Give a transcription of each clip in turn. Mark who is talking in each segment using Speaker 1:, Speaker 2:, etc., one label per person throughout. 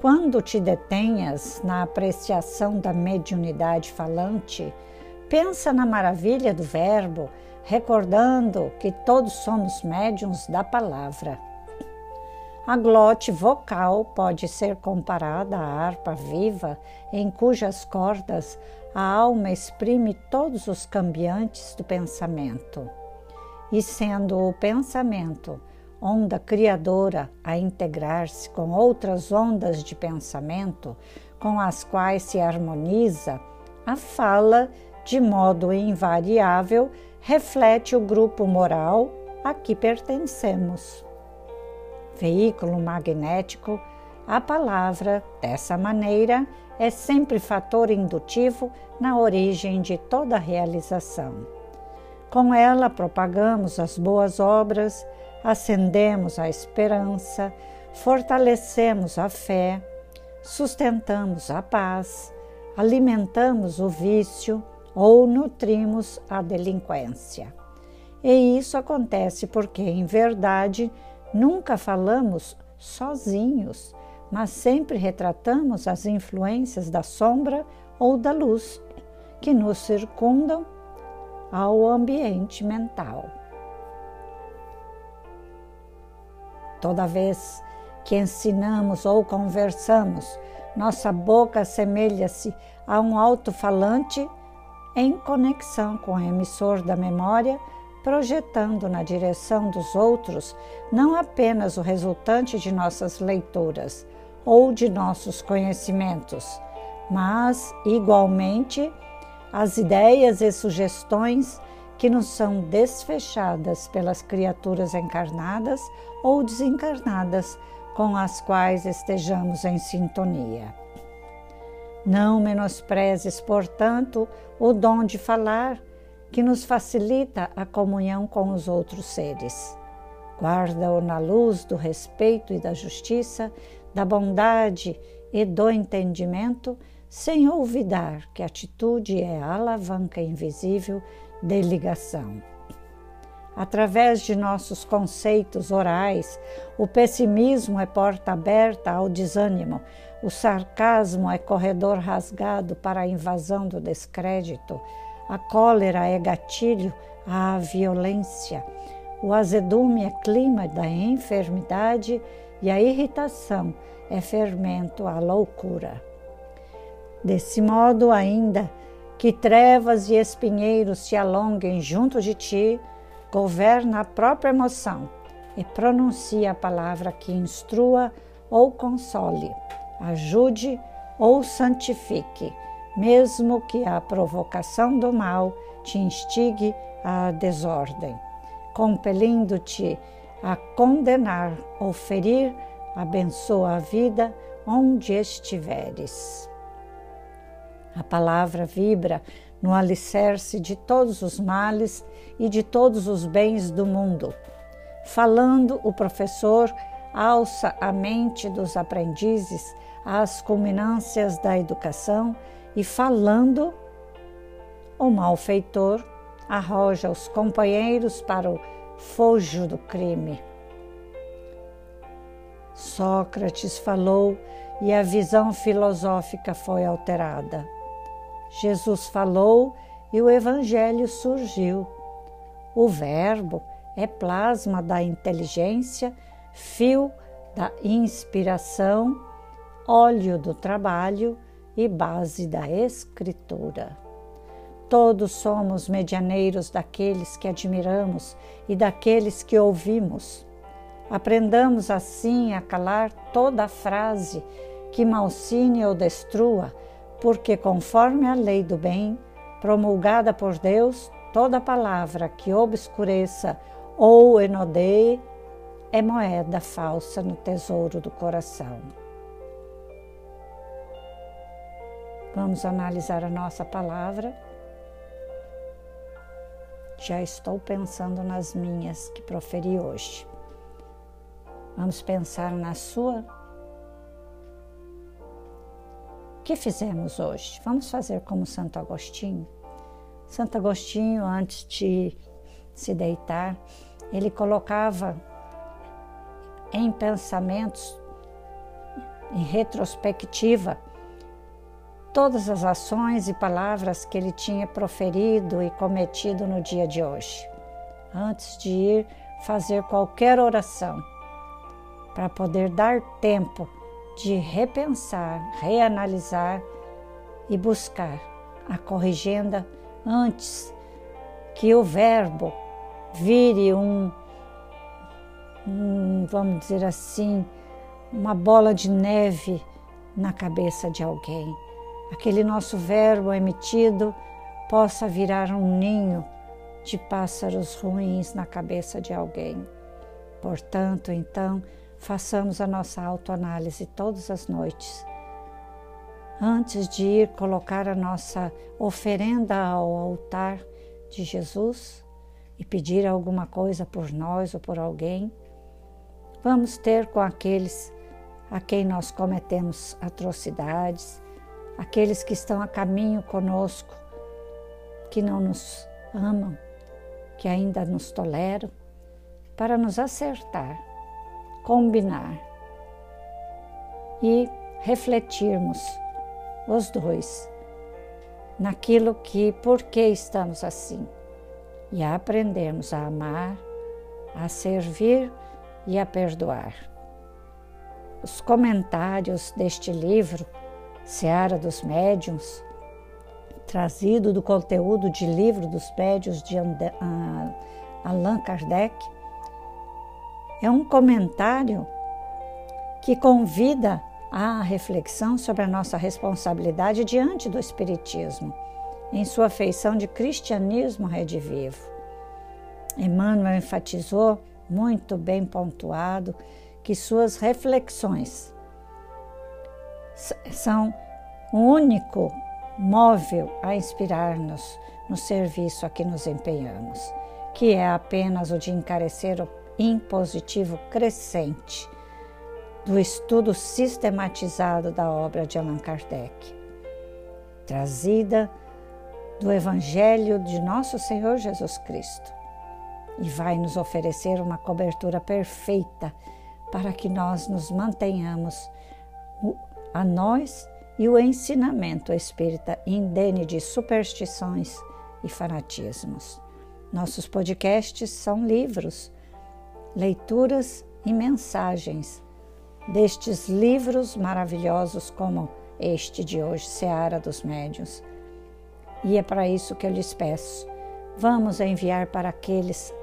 Speaker 1: Quando te detenhas na apreciação da mediunidade falante, pensa na maravilha do Verbo, recordando que todos somos médiums da palavra. A glote vocal pode ser comparada à harpa viva, em cujas cordas a alma exprime todos os cambiantes do pensamento. E sendo o pensamento onda criadora a integrar-se com outras ondas de pensamento com as quais se harmoniza, a fala, de modo invariável, reflete o grupo moral a que pertencemos. Veículo magnético, a palavra, dessa maneira, é sempre fator indutivo na origem de toda realização. Com ela propagamos as boas obras, acendemos a esperança, fortalecemos a fé, sustentamos a paz, alimentamos o vício ou nutrimos a delinquência. E isso acontece porque, em verdade, nunca falamos sozinhos, mas sempre retratamos as influências da sombra ou da luz que nos circundam ao ambiente mental. Toda vez que ensinamos ou conversamos, nossa boca assemelha-se a um alto-falante em conexão com o emissor da memória, projetando na direção dos outros não apenas o resultante de nossas leituras ou de nossos conhecimentos, mas, igualmente, as ideias e sugestões que nos são desfechadas pelas criaturas encarnadas ou desencarnadas com as quais estejamos em sintonia. Não menosprezes, portanto, o dom de falar, que nos facilita a comunhão com os outros seres. Guarda-o na luz do respeito e da justiça, da bondade e do entendimento, sem olvidar que a atitude é a alavanca invisível de ligação. Através de nossos conceitos orais, o pessimismo é porta aberta ao desânimo, o sarcasmo é corredor rasgado para a invasão do descrédito, a cólera é gatilho à violência, o azedume é clima da enfermidade e a irritação é fermento à loucura. Desse modo, ainda que trevas e espinheiros se alonguem junto de ti, governa a própria emoção e pronuncia a palavra que instrua ou console, ajude ou santifique, mesmo que a provocação do mal te instigue à desordem, compelindo-te a condenar ou ferir, abençoa a vida onde estiveres. A palavra vibra no alicerce de todos os males e de todos os bens do mundo. Falando, o professor alça a mente dos aprendizes às culminâncias da educação e, falando, o malfeitor arroja os companheiros para o fojo do crime. Sócrates falou e a visão filosófica foi alterada. Jesus falou e o Evangelho surgiu. O Verbo é plasma da inteligência, fio da inspiração, óleo do trabalho e base da escritura. Todos somos medianeiros daqueles que admiramos e daqueles que ouvimos. Aprendamos assim a calar toda frase que malcine ou destrua porque, conforme a lei do bem, promulgada por Deus, toda palavra que obscureça ou enodeie é moeda falsa no tesouro do coração. Vamos analisar a nossa palavra. Já estou pensando nas minhas que proferi hoje. Vamos pensar na sua. Que fizemos hoje? Vamos fazer como Santo Agostinho. Santo Agostinho, antes de se deitar, ele colocava em pensamentos, em retrospectiva, todas as ações e palavras que ele tinha proferido e cometido no dia de hoje, antes de ir fazer qualquer oração, para poder dar tempo de repensar, reanalisar e buscar a corrigenda antes que o Verbo vire um, um, vamos dizer assim, uma bola de neve na cabeça de alguém. Aquele nosso verbo emitido possa virar um ninho de pássaros ruins na cabeça de alguém. Portanto, então, façamos a nossa autoanálise todas as noites. Antes de ir colocar a nossa oferenda ao altar de Jesus, e pedir alguma coisa por nós ou por alguém, vamos ter com aqueles a quem nós cometemos atrocidades, aqueles que estão a caminho conosco, que não nos amam, que ainda nos toleram, para nos acertar, combinar e refletirmos os dois naquilo que, por que estamos assim e aprendermos a amar, a servir e a perdoar. Os comentários deste livro, Seara dos Médiuns, trazido do conteúdo de livro dos médiuns de Allan Kardec, é um comentário que convida à reflexão sobre a nossa responsabilidade diante do Espiritismo em sua feição de cristianismo redivivo. Emmanuel enfatizou, muito bem pontuado, que suas reflexões são o único móvel a inspirar-nos no serviço a que nos empenhamos, que é apenas o de encarecer o impositivo crescente do estudo sistematizado da obra de Allan Kardec, trazida do Evangelho de nosso Senhor Jesus Cristo e vai nos oferecer uma cobertura perfeita para que nós nos mantenhamos a nós e o ensinamento espírita indene de superstições e fanatismos. Nossos podcasts são livros, leituras e mensagens destes livros maravilhosos como este de hoje, Seara dos Médiuns e é para isso que eu lhes peço. Vamos enviar para aqueles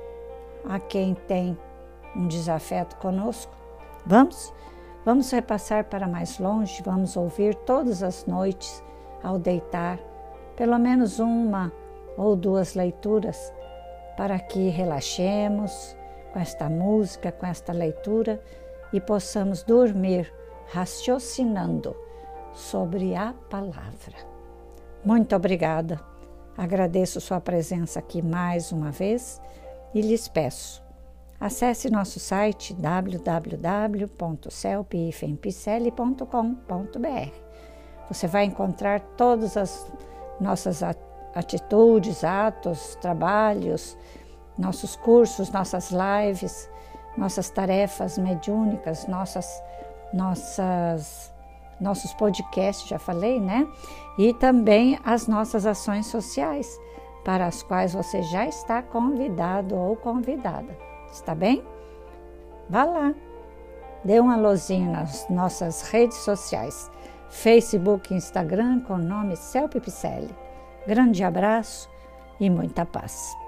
Speaker 1: a quem tem um desafeto conosco? Vamos? Vamos repassar para mais longe, vamos ouvir todas as noites ao deitar, pelo menos uma ou duas leituras, para que relaxemos com esta música, com esta leitura e possamos dormir raciocinando sobre a palavra. Muito obrigada. Agradeço sua presença aqui mais uma vez e lhes peço. Acesse nosso site www.celpifempicele.com.br. Você vai encontrar todas as nossas atitudes, atos, trabalhos, nossos cursos, nossas lives, nossas tarefas mediúnicas, nossas nossas nossos podcasts, já falei, né? E também as nossas ações sociais, para as quais você já está convidado ou convidada. Está bem? Vá lá, dê um alôzinho nas nossas redes sociais, Facebook e Instagram com o nome Celpe Picelli. Grande abraço e muita paz.